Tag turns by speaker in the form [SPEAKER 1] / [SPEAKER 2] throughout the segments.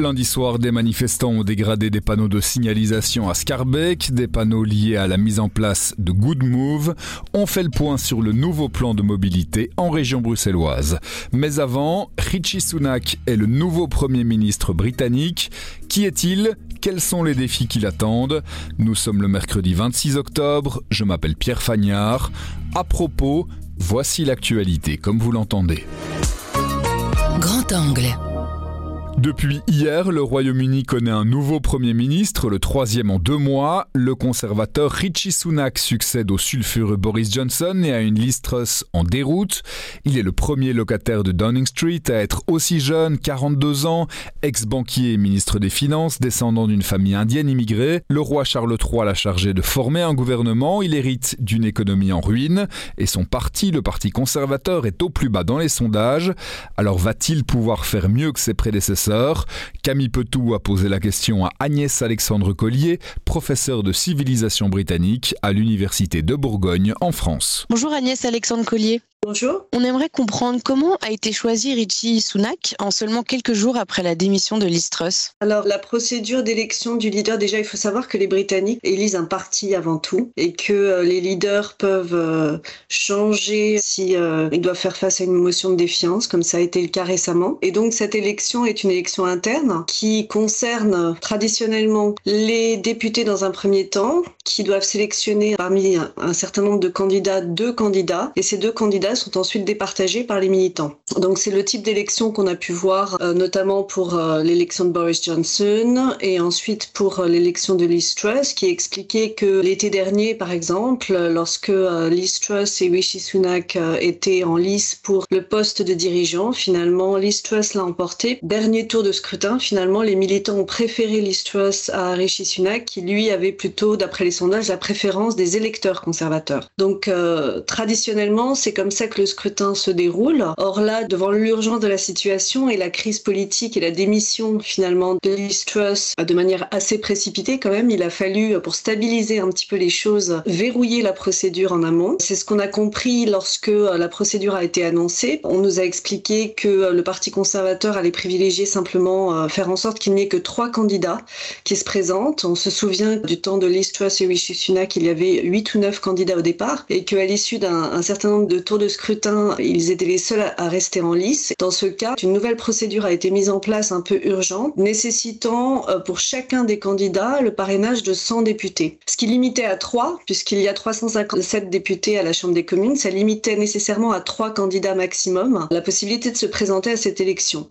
[SPEAKER 1] Lundi soir, des manifestants ont dégradé des panneaux de signalisation à Scarbeck, des panneaux liés à la mise en place de Good Move. On fait le point sur le nouveau plan de mobilité en région bruxelloise. Mais avant, Richie Sunak est le nouveau Premier ministre britannique. Qui est-il? Quels sont les défis qui l'attendent? Nous sommes le mercredi 26 octobre. Je m'appelle Pierre Fagnard. À propos, voici l'actualité comme vous l'entendez.
[SPEAKER 2] Grand angle.
[SPEAKER 1] Depuis hier, le Royaume-Uni connaît un nouveau Premier ministre, le troisième en deux mois. Le conservateur Richie Sunak succède au sulfureux Boris Johnson et à une en déroute. Il est le premier locataire de Downing Street à être aussi jeune, 42 ans, ex-banquier et ministre des Finances, descendant d'une famille indienne immigrée. Le roi Charles III l'a chargé de former un gouvernement. Il hérite d'une économie en ruine et son parti, le Parti conservateur, est au plus bas dans les sondages. Alors va-t-il pouvoir faire mieux que ses prédécesseurs Camille Petou a posé la question à Agnès Alexandre Collier, professeure de civilisation britannique à l'Université de Bourgogne en France.
[SPEAKER 3] Bonjour Agnès Alexandre Collier.
[SPEAKER 4] Bonjour.
[SPEAKER 3] On aimerait comprendre comment a été choisi Richie Sunak en seulement quelques jours après la démission de Liz Truss.
[SPEAKER 4] Alors, la procédure d'élection du leader, déjà, il faut savoir que les Britanniques élisent un parti avant tout et que euh, les leaders peuvent euh, changer si euh, ils doivent faire face à une motion de défiance, comme ça a été le cas récemment. Et donc, cette élection est une élection interne qui concerne traditionnellement les députés dans un premier temps, qui doivent sélectionner parmi un, un certain nombre de candidats deux candidats, et ces deux candidats sont ensuite départagés par les militants. Donc c'est le type d'élection qu'on a pu voir euh, notamment pour euh, l'élection de Boris Johnson et ensuite pour euh, l'élection de Liz Truss qui expliquait que l'été dernier par exemple lorsque Liz Truss et Rishi Sunak étaient en lice pour le poste de dirigeant, finalement Liz Truss l'a emporté. Dernier tour de scrutin, finalement les militants ont préféré Liz Truss à Rishi Sunak qui lui avait plutôt d'après les sondages la préférence des électeurs conservateurs. Donc traditionnellement c'est comme ça que le scrutin se déroule. Or là, devant l'urgence de la situation et la crise politique et la démission finalement de Liz Truss de manière assez précipitée quand même, il a fallu, pour stabiliser un petit peu les choses, verrouiller la procédure en amont. C'est ce qu'on a compris lorsque la procédure a été annoncée. On nous a expliqué que le Parti conservateur allait privilégier simplement euh, faire en sorte qu'il n'y ait que trois candidats qui se présentent. On se souvient du temps de Liz Truss et Rishi Sunak, il y avait huit ou neuf candidats au départ et qu'à l'issue d'un certain nombre de tours de scrutin, ils étaient les seuls à rester en lice. Dans ce cas, une nouvelle procédure a été mise en place un peu urgente, nécessitant euh, pour chacun des candidats le parrainage de 100 députés. Ce qui limitait à 3, puisqu'il y a 357 députés à la Chambre des communes, ça limitait nécessairement à 3 candidats maximum la possibilité de se présenter à cette élection.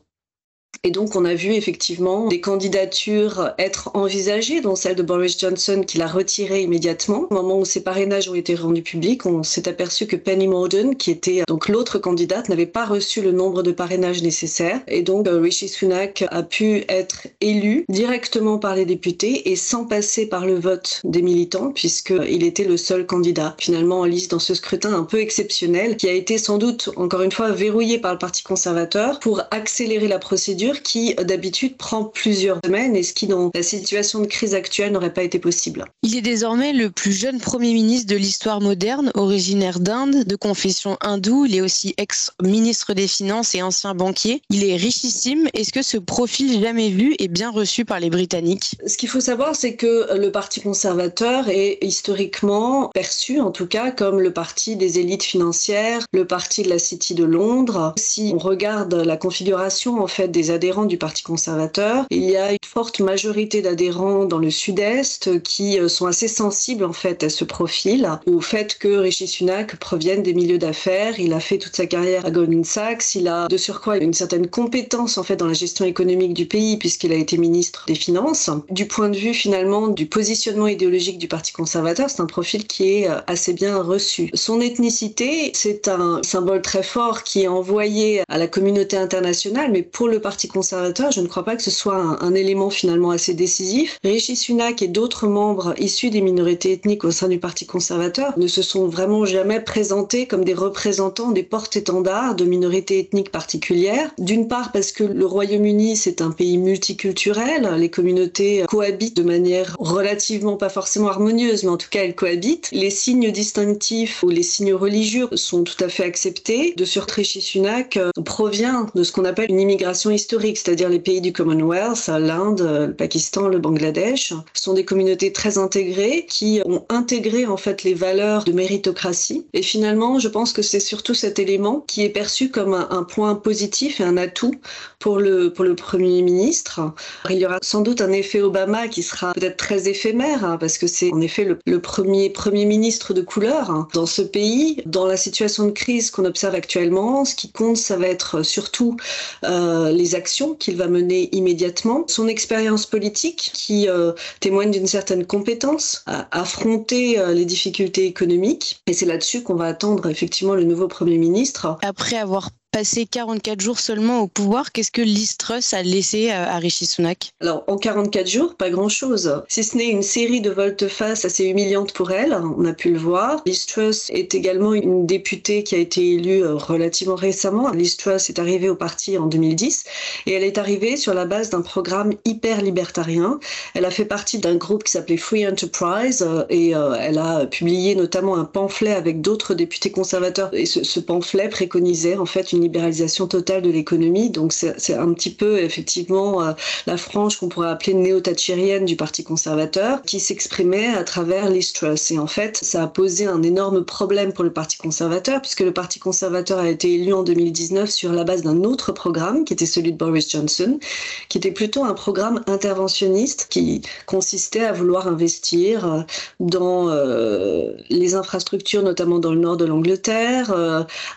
[SPEAKER 4] Et donc, on a vu effectivement des candidatures être envisagées, dont celle de Boris Johnson qui l'a retirée immédiatement. Au moment où ces parrainages ont été rendus publics, on s'est aperçu que Penny Morden, qui était donc l'autre candidate, n'avait pas reçu le nombre de parrainages nécessaires. Et donc, euh, Rishi Sunak a pu être élu directement par les députés et sans passer par le vote des militants, puisqu'il était le seul candidat finalement en liste dans ce scrutin un peu exceptionnel, qui a été sans doute, encore une fois, verrouillé par le Parti conservateur pour accélérer la procédure qui d'habitude prend plusieurs semaines et ce qui dans la situation de crise actuelle n'aurait pas été possible.
[SPEAKER 3] Il est désormais le plus jeune Premier ministre de l'histoire moderne, originaire d'Inde, de confession hindoue. Il est aussi ex-ministre des Finances et ancien banquier. Il est richissime. Est-ce que ce profil jamais vu est bien reçu par les Britanniques?
[SPEAKER 4] Ce qu'il faut savoir, c'est que le Parti conservateur est historiquement perçu, en tout cas, comme le parti des élites financières, le parti de la City de Londres. Si on regarde la configuration en fait des du Parti conservateur. Il y a une forte majorité d'adhérents dans le sud-est qui euh, sont assez sensibles en fait à ce profil, au fait que Rishi Sunak provienne des milieux d'affaires. Il a fait toute sa carrière à Goldman Sachs. Il a de surcroît une certaine compétence en fait dans la gestion économique du pays puisqu'il a été ministre des Finances. Du point de vue finalement du positionnement idéologique du Parti conservateur, c'est un profil qui est euh, assez bien reçu. Son ethnicité, c'est un symbole très fort qui est envoyé à la communauté internationale, mais pour le Parti conservateur, je ne crois pas que ce soit un, un élément finalement assez décisif. Rishi Sunak et d'autres membres issus des minorités ethniques au sein du Parti conservateur ne se sont vraiment jamais présentés comme des représentants des porte-étendards de minorités ethniques particulières. D'une part parce que le Royaume-Uni c'est un pays multiculturel, les communautés cohabitent de manière relativement pas forcément harmonieuse, mais en tout cas elles cohabitent. Les signes distinctifs ou les signes religieux sont tout à fait acceptés. De sur Rishi Sunak euh, provient de ce qu'on appelle une immigration historique, c'est-à-dire les pays du Commonwealth, l'Inde, le Pakistan, le Bangladesh, sont des communautés très intégrées qui ont intégré en fait les valeurs de méritocratie. Et finalement, je pense que c'est surtout cet élément qui est perçu comme un, un, point positif et un atout pour le, pour le Premier ministre. Il y aura sans doute un effet Obama qui sera peut-être très éphémère, hein, parce que c'est en effet le, le, premier Premier ministre de couleur hein, dans ce pays. Dans la situation de crise qu'on observe actuellement, ce qui compte, ça va être surtout euh, les actions qu'il va mener immédiatement, son expérience politique qui euh, témoigne d'une certaine compétence à affronter euh, les difficultés économiques. Et c'est là-dessus qu'on va attendre effectivement le nouveau Premier ministre.
[SPEAKER 3] Après avoir passé 44 jours seulement au pouvoir, qu'est-ce que Liz Truss a laissé à Rishi Sunak?
[SPEAKER 4] Alors, en 44 jours, pas grand-chose. Si ce n'est une série de volte-face assez humiliantes pour elle, on a pu le voir. Liz Truss est également une députée qui a été élue euh, relativement récemment. Liz Truss est arrivée au parti en 2010 et elle est arrivée sur la base d'un programme hyper libertarien. Elle a fait partie d'un groupe qui s'appelait Free Enterprise euh, et euh, elle a publié notamment un pamphlet avec d'autres députés conservateurs et ce, ce pamphlet préconisait en fait une libéralisation totale de l'économie. Donc c'est un petit peu effectivement euh, la frange qu'on pourrait appeler néo-thatchérienne du Parti conservateur qui s'exprimait à travers les Truss. Et en fait, ça a posé un énorme problème pour le Parti conservateur puisque le Parti conservateur a été élu en 2019 sur la base d'un autre programme qui était celui de Boris Johnson, qui était plutôt un programme interventionniste qui consistait à vouloir investir euh, dans euh, les infrastructures, notamment dans le nord de l'Angleterre,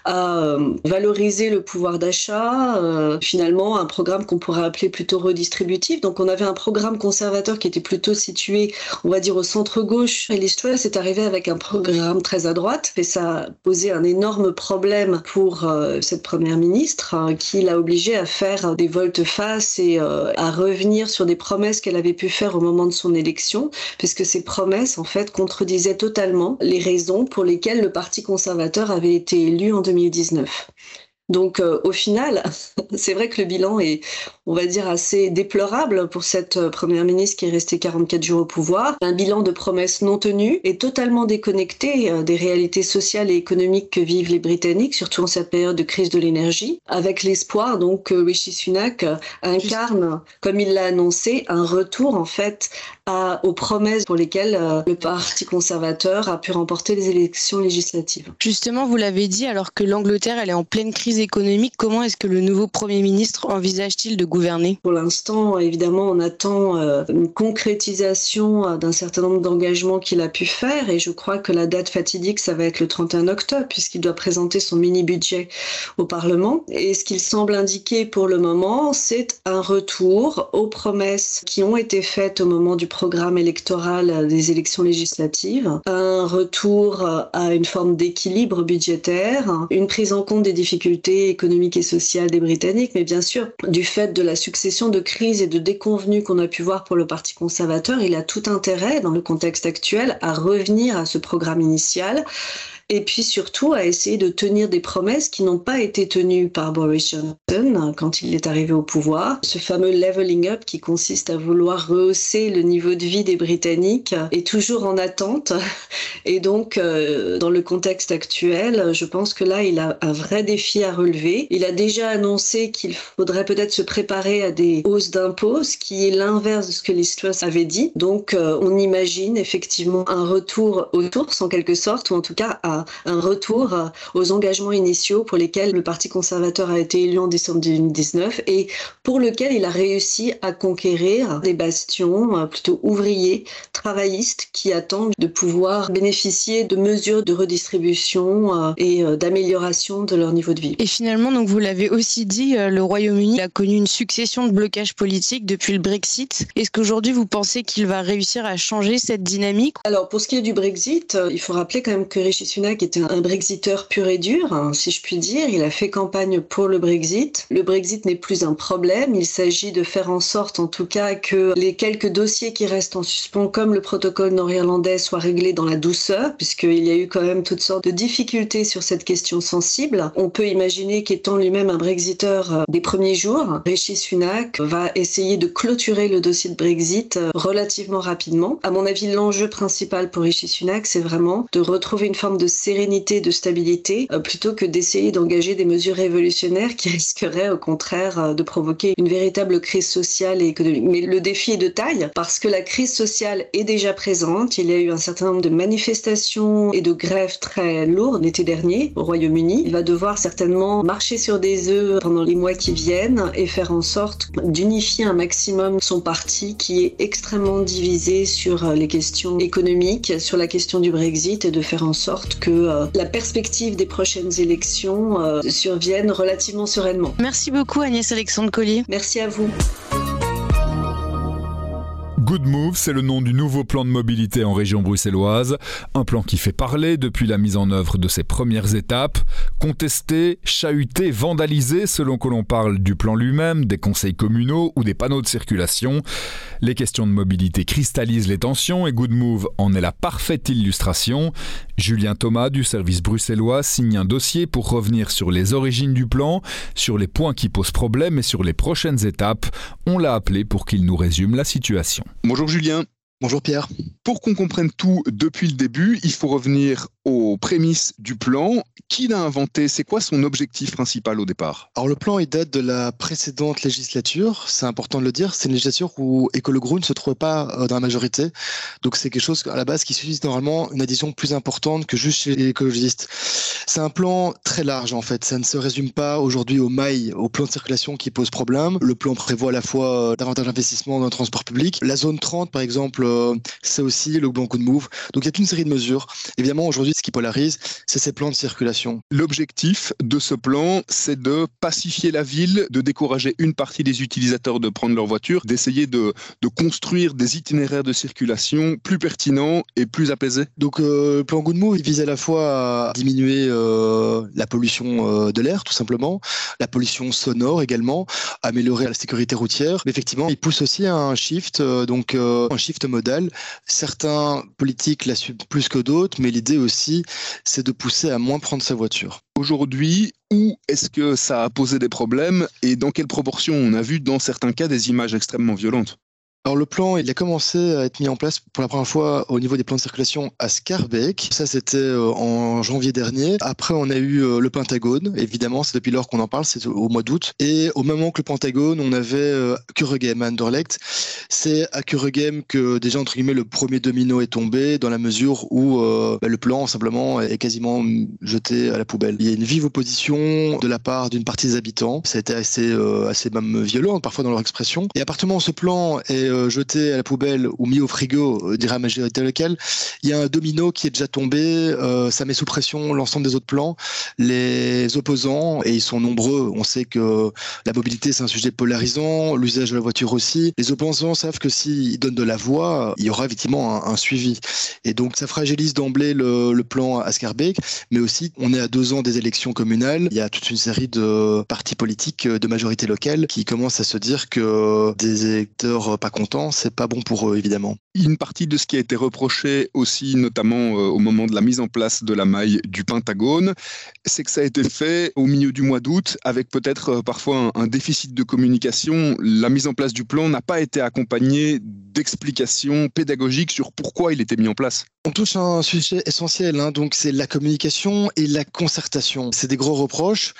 [SPEAKER 4] à valoriser le pouvoir d'achat, euh, finalement un programme qu'on pourrait appeler plutôt redistributif. Donc on avait un programme conservateur qui était plutôt situé, on va dire, au centre-gauche. Et l'histoire s'est arrivée avec un programme très à droite et ça a posé un énorme problème pour euh, cette première ministre hein, qui l'a obligée à faire des volte-face et euh, à revenir sur des promesses qu'elle avait pu faire au moment de son élection, puisque ces promesses, en fait, contredisaient totalement les raisons pour lesquelles le Parti conservateur avait été élu en 2019. Donc euh, au final, c'est vrai que le bilan est, on va dire, assez déplorable pour cette euh, première ministre qui est restée 44 jours au pouvoir. Un bilan de promesses non tenues et totalement déconnecté euh, des réalités sociales et économiques que vivent les Britanniques, surtout en cette période de crise de l'énergie, avec l'espoir donc que Rishi Sunak incarne, comme il l'a annoncé, un retour en fait à, aux promesses pour lesquelles le Parti conservateur a pu remporter les élections législatives.
[SPEAKER 3] Justement, vous l'avez dit, alors que l'Angleterre elle est en pleine crise économique, comment est-ce que le nouveau Premier ministre envisage-t-il de gouverner?
[SPEAKER 4] Pour l'instant, évidemment, on attend euh, une concrétisation euh, d'un certain nombre d'engagements qu'il a pu faire et je crois que la date fatidique, ça va être le 31 octobre puisqu'il doit présenter son mini-budget au Parlement. Et ce qu'il semble indiquer pour le moment, c'est un retour aux promesses qui ont été faites au moment du programme électoral des élections législatives, un retour à une forme d'équilibre budgétaire, une prise en compte des difficultés économique et sociale des Britanniques, mais bien sûr, du fait de la succession de crises et de déconvenues qu'on a pu voir pour le Parti conservateur, il a tout intérêt, dans le contexte actuel, à revenir à ce programme initial et puis surtout à essayer de tenir des promesses qui n'ont pas été tenues par Boris Johnson quand il est arrivé au pouvoir. Ce fameux leveling up qui consiste à vouloir rehausser le niveau de vie des Britanniques est toujours en attente. Et donc, euh, dans le contexte actuel, je pense que là, il a un vrai défi à relever. Il a déjà annoncé qu'il faudrait peut-être se préparer à des hausses d'impôts, ce qui est l'inverse de ce que l'histoire avait dit. Donc, euh, on imagine effectivement un retour aux sources en quelque sorte, ou en tout cas à un retour aux engagements initiaux pour lesquels le Parti conservateur a été élu en décembre 2019 et pour lequel il a réussi à conquérir des bastions euh, plutôt ouvriers, travaillistes, qui attendent de pouvoir bénéficier de mesures de redistribution euh, et euh, d'amélioration de leur niveau de vie.
[SPEAKER 3] Et finalement, donc vous l'avez aussi dit, le Royaume-Uni a connu une succession de blocages politiques depuis le Brexit. Est-ce qu'aujourd'hui vous pensez qu'il va réussir à changer cette dynamique?
[SPEAKER 4] Alors pour ce qui est du Brexit, il faut rappeler quand même que Rishi Sunak était un Brexiteur pur et dur, hein, si je puis dire. Il a fait campagne pour le Brexit. Le Brexit n'est plus un problème. Il s'agit de faire en sorte, en tout cas, que les quelques dossiers qui restent en suspens, comme le protocole nord-irlandais, soient réglés dans la douceur, puisqu'il y a eu quand même toutes sortes de difficultés sur cette question sensible. On peut imaginer qu'étant lui-même un Brexiteur euh, des premiers jours, Rishi Sunak va essayer de clôturer le dossier de Brexit euh, relativement rapidement. À mon avis, l'enjeu principal pour Rishi Sunak, c'est vraiment de retrouver une forme de sérénité, de stabilité, euh, plutôt que d'essayer d'engager des mesures révolutionnaires qui risqueraient au contraire de provoquer une véritable crise sociale et économique. Mais le défi est de taille parce que la crise sociale est déjà présente. Il y a eu un certain nombre de manifestations et de grèves très lourdes l'été dernier au Royaume-Uni. Il va devoir certainement marcher sur des œufs pendant les mois qui viennent et faire en sorte d'unifier un maximum son parti qui est extrêmement divisé sur les questions économiques, sur la question du Brexit et de faire en sorte que euh, la perspective des prochaines élections euh, survienne relativement sereinement.
[SPEAKER 3] Merci beaucoup Agnès Alexandre Collier.
[SPEAKER 4] Merci à vous.
[SPEAKER 1] Good Move, c'est le nom du nouveau plan de mobilité en région bruxelloise. Un plan qui fait parler depuis la mise en œuvre de ses premières étapes. Contesté, chahuté, vandalisé selon que l'on parle du plan lui-même, des conseils communaux ou des panneaux de circulation. Les questions de mobilité cristallisent les tensions et Good Move en est la parfaite illustration. Julien Thomas du service bruxellois signe un dossier pour revenir sur les origines du plan, sur les points qui posent problème et sur les prochaines étapes. On l'a appelé pour qu'il nous résume la situation.
[SPEAKER 5] Bonjour Julien.
[SPEAKER 6] Bonjour Pierre.
[SPEAKER 5] Pour qu'on comprenne tout depuis le début, il faut revenir aux prémices du plan. Qui l'a inventé? C'est quoi son objectif principal au départ?
[SPEAKER 6] Alors le plan, il date de la précédente législature. C'est important de le dire. C'est une législature où Écolo ne se trouvait pas euh, dans la majorité. Donc c'est quelque chose à la base qui suscite normalement une addition plus importante que juste chez les écologistes. C'est un plan très large en fait. Ça ne se résume pas aujourd'hui au mailles, au plan de circulation qui pose problème. Le plan prévoit à la fois euh, davantage d'investissement dans le transport public. La zone 30 par exemple euh, c'est aussi le bon coup de move. Donc il y a toute une série de mesures. Évidemment, aujourd'hui, ce qui polarise, c'est ces plans de circulation.
[SPEAKER 5] L'objectif de ce plan, c'est de pacifier la ville, de décourager une partie des utilisateurs de prendre leur voiture, d'essayer de, de construire des itinéraires de circulation plus pertinents et plus apaisés.
[SPEAKER 6] Donc euh, le plan Good Move, il vise à la fois à diminuer euh, la pollution de l'air, tout simplement, la pollution sonore également, améliorer la sécurité routière. Mais effectivement, il pousse aussi à un shift, donc un shift Certains politiques l'assument plus que d'autres, mais l'idée aussi, c'est de pousser à moins prendre sa voiture.
[SPEAKER 5] Aujourd'hui, où est-ce que ça a posé des problèmes et dans quelle proportion On a vu dans certains cas des images extrêmement violentes?
[SPEAKER 6] Alors le plan, il a commencé à être mis en place pour la première fois au niveau des plans de circulation à Scarbeck. Ça, c'était euh, en janvier dernier. Après, on a eu euh, le Pentagone. Évidemment, c'est depuis lors qu'on en parle, c'est au mois d'août. Et au moment que le Pentagone, on avait euh, Kuregem à Anderlecht. C'est à Kuregem que déjà, entre guillemets, le premier domino est tombé dans la mesure où bah, le plan, simplement, est quasiment jeté à la poubelle. Il y a une vive opposition de la part d'une partie des habitants. Ça a été assez, assez même violent, parfois dans leur expression. Et à ce plan est euh, jeté à la poubelle ou mis au frigo, euh, dirait la majorité locale, il y a un domino qui est déjà tombé, euh, ça met sous pression l'ensemble des autres plans. Les opposants, et ils sont nombreux, on sait que la mobilité c'est un sujet polarisant, l'usage de la voiture aussi. Les opposants savent que s'ils donnent de la voix, il y aura effectivement un, suivi. Et donc ça fragilise d'emblée le, plan à Scarbeck, mais aussi on est à deux ans des élections communales, il y a toute une série de partis politiques de majorité locale qui commencent à se dire que des électeurs pas c'est pas bon pour eux évidemment.
[SPEAKER 5] Une partie de ce qui a été reproché aussi, notamment euh, au moment de la mise en place de la maille du Pentagone, c'est que ça a été fait au milieu du mois d'août avec peut-être euh, parfois un, déficit de communication. La mise en place du plan n'a pas été accompagnée d'explications pédagogiques sur pourquoi il était mis en place.
[SPEAKER 6] On touche à un sujet essentiel, hein, donc c'est la communication et la concertation. C'est des gros reproches.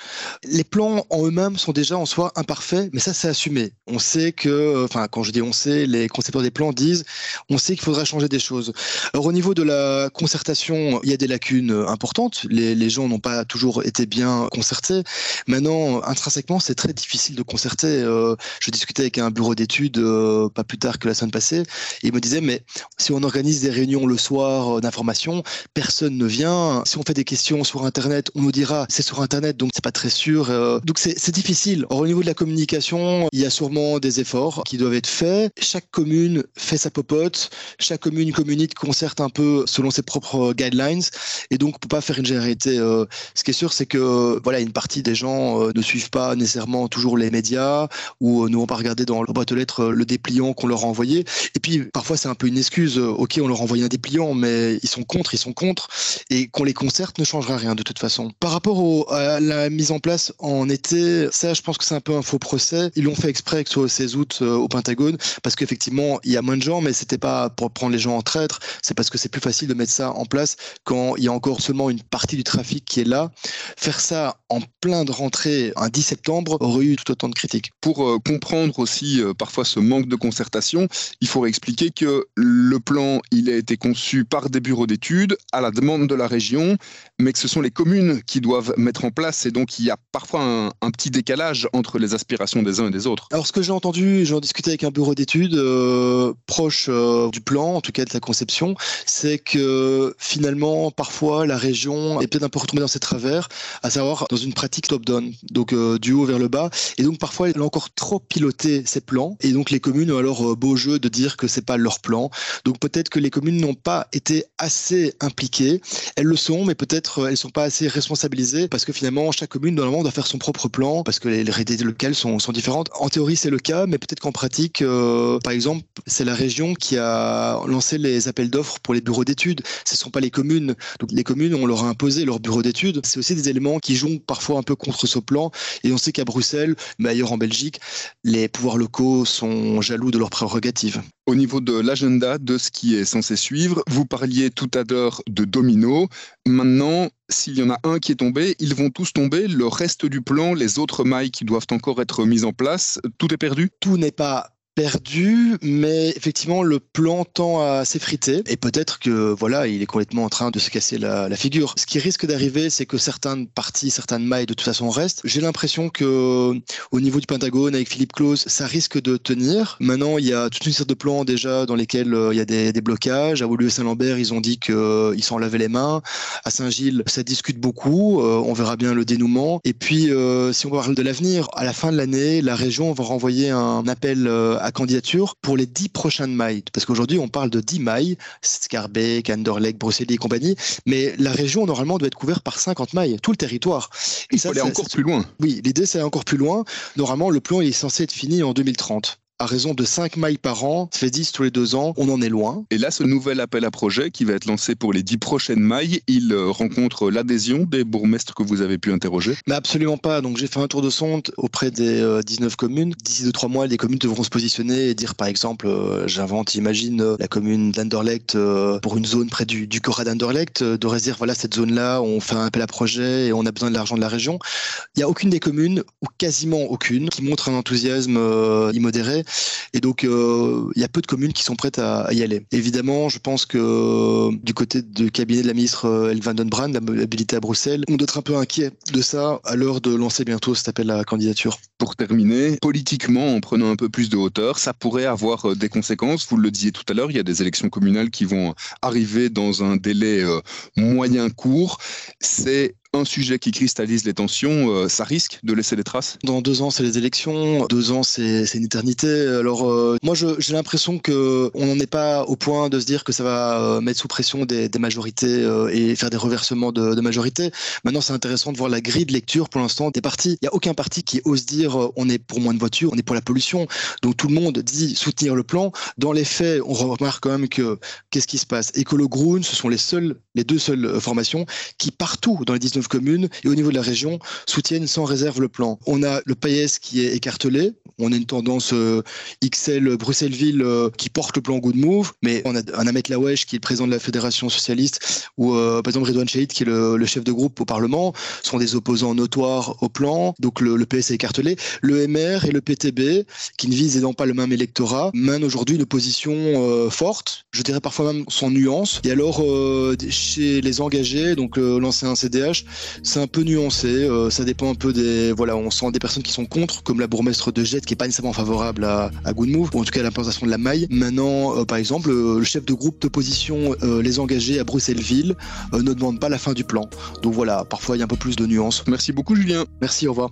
[SPEAKER 6] Les plans en eux-mêmes sont déjà en soi imparfaits, mais ça c'est assumé. On sait que, enfin quand je dis on sait, les concepteurs des plans disent, on sait qu'il faudra changer des choses. Alors au niveau de la concertation, il y a des lacunes importantes. Les, gens n'ont pas toujours été bien concertés. Maintenant, intrinsèquement, c'est très difficile de concerter. Euh, je discutais avec un bureau d'études euh, pas plus tard que la semaine passée, et il me disait mais si on organise des réunions le soir euh, d'informations, personne ne vient. Si on fait des questions sur Internet, on nous dira c'est sur Internet, donc c'est pas très sûr. Euh. Donc c'est difficile. Or, au niveau de la communication, il y a sûrement des efforts qui doivent être faits. Chaque commune fait sa popote, chaque commune communique, concerte un peu selon ses propres guidelines, et donc on peut pas faire une généralité. Euh, ce qui est sûr, c'est que voilà, une partie des gens euh, ne suivent pas nécessairement toujours les médias ou ne vont pas regarder dans leur boîte aux lettres le dépliant qu'on leur a envoyé. Et puis parfois c'est un peu une excuse. Ok, on leur a envoyé un dépliant, mais ils sont contre, ils sont contre, et qu'on les concerte ne changera rien de toute façon. Par rapport à la mise en place en été, ça, je pense que c'est un peu un faux procès. Ils l'ont fait exprès que ce soit au 16 août euh, au Pentagone, parce qu'effectivement, il y a moins de gens, mais c'était pas pour prendre les gens en traître, c'est parce que c'est plus facile de mettre ça en place quand il y a encore seulement une partie du trafic qui est là. Faire ça en plein de rentrée un 10 septembre aurait eu tout autant de critiques.
[SPEAKER 5] Pour euh, comprendre aussi euh, parfois ce manque de concertation, il faudrait expliquer que le plan, il a été conçu par des bureaux d'études à la demande de la région, mais que ce sont les communes qui doivent mettre en place et donc il y a parfois un, petit décalage entre les aspirations des uns et des autres.
[SPEAKER 6] Alors ce que j'ai entendu, j'en discutais avec un bureau d'études euh, proche euh, du plan, en tout cas de la conception, c'est que finalement parfois la région est peut-être un peu retombée dans ses travers, à savoir dans une pratique top-down, donc euh, du haut vers le bas, et donc parfois elle a encore trop piloté ses plans, et donc les communes ont alors beau jeu de dire que c'est pas leur plan. Donc peut-être que les communes n'ont pas été assez impliquées, elles le sont, mais peut-être elles sont pas assez responsabilisées parce que finalement chaque commune normalement doit faire son propre plan parce que les réalités locales sont, différentes. En théorie, c'est le cas, mais peut-être qu'en pratique, euh, par exemple, c'est la région qui a lancé les appels d'offres pour les bureaux d'études. Ce ne sont pas les communes. Donc les communes, on leur a imposé leurs bureaux d'études. C'est aussi des éléments qui jouent parfois un peu contre ce plan. Et on sait qu'à Bruxelles, mais ailleurs en Belgique, les pouvoirs locaux sont jaloux de leurs prérogatives.
[SPEAKER 5] Au niveau de l'agenda, de ce qui est censé suivre, vous parliez tout à l'heure de domino. Maintenant, s'il y en a un qui est tombé, ils vont tous tomber. Le reste du plan, les autres mailles qui doivent encore être mises en place, tout est perdu?
[SPEAKER 6] Tout n'est pas perdu, mais effectivement le plan tend à s'effriter et peut-être que voilà, il est complètement en train de se casser la, figure. Ce qui risque d'arriver, c'est que certaines parties, certaines mailles de toute façon restent. J'ai l'impression que au niveau du Pentagone avec Philippe Claus, ça risque de tenir. Maintenant, il y a toute une série de plans déjà dans lesquels euh, il y a des, des blocages. À Woluwe Saint-Lambert, ils ont dit qu'ils euh, s'en lavaient les mains. À Saint-Gilles, ça discute beaucoup. Euh, on verra bien le dénouement. Et puis, si on parle de l'avenir, à la fin de l'année, la région va renvoyer un appel à candidature pour les dix prochaines mailles. Parce qu'aujourd'hui, on parle de dix mailles, Scarbeck, Anderlecht, Bruxelles et compagnie, mais la région, normalement, doit être couverte par 50 mailles, tout le territoire.
[SPEAKER 5] Et Il ça, faut aller encore plus loin.
[SPEAKER 6] Oui, l'idée, c'est aller encore plus loin. Normalement, le plan est censé être fini en 2030 à raison de 5 mailles par an, ça fait 10 tous les deux ans, on en est loin.
[SPEAKER 5] Et là, ce nouvel appel à projet qui va être lancé pour les 10 prochaines mailles, il euh, rencontre l'adhésion des bourgmestres que vous avez pu interroger?
[SPEAKER 6] Mais absolument pas. Donc j'ai fait un tour de sonde auprès des 19 euh, communes. D'ici 2-3 mois, les communes devront se positionner et dire par exemple, euh, j'invente, imagine la commune d'Anderlecht pour une zone près du, du Cora d'Anderlecht, devrait dire voilà cette zone-là, on fait un appel à projet et on a besoin de l'argent de la région. Il n'y a aucune des communes, ou quasiment aucune, qui montre un enthousiasme immodéré. Et donc, euh, il y a peu de communes qui sont prêtes à, y aller. Évidemment, je pense que euh, du côté du cabinet de la ministre euh, Elvan Donbrand, la mobilité à Bruxelles, on doit être un peu inquiet de ça à l'heure de lancer bientôt cet appel à la candidature.
[SPEAKER 5] Pour terminer, politiquement, en prenant un peu plus de hauteur, ça pourrait avoir des conséquences. Vous le disiez tout à l'heure, il y a des élections communales qui vont arriver dans un délai moyen court. C'est un sujet qui cristallise les tensions, euh, ça risque de laisser des traces?
[SPEAKER 6] Dans deux ans, c'est les élections. Deux ans, c'est une éternité. Alors, euh, moi, j'ai l'impression que on n'en est pas au point de se dire que ça va euh, mettre sous pression des, majorités et faire des reversements de, de majorité. Maintenant, c'est intéressant de voir la grille de lecture pour l'instant des partis. Il n'y a aucun parti qui ose dire on est pour moins de voitures, on est pour la pollution. Donc, tout le monde dit soutenir le plan. Dans les faits, on remarque quand même que qu'est-ce qui se passe? Écolo Groen, ce sont les seules, les deux seules formations qui partout dans les 19 communes et au niveau de la région soutiennent sans réserve le plan. On a le PAES qui est écartelé. On a une tendance euh, XL Bruxelles-Ville euh, qui porte le plan Good Move, mais on a un Ahmed Lawesh qui est le président de la Fédération socialiste ou euh, par exemple Redouane Chahid qui est le, chef de groupe au Parlement sont des opposants notoires au plan. Donc le, PS est écartelé. Le MR et le PTB qui ne visent pas le même électorat mènent aujourd'hui une position forte, je dirais parfois même sans nuance. Et alors chez les engagés, donc l'ancien CDH, c'est un peu nuancé. Euh, ça dépend un peu des. Voilà, on sent des personnes qui sont contre, comme la bourgmestre de Jette, qui est pas nécessairement favorable à, à Good Move, ou en tout cas à l'implantation de la maille. Maintenant, euh, par exemple, euh, le chef de groupe d'opposition, les engagés à Bruxelles-Ville, ne demande pas la fin du plan. Donc voilà, parfois il y a un peu plus de nuances.
[SPEAKER 5] Merci beaucoup, Julien.
[SPEAKER 6] Merci, au revoir.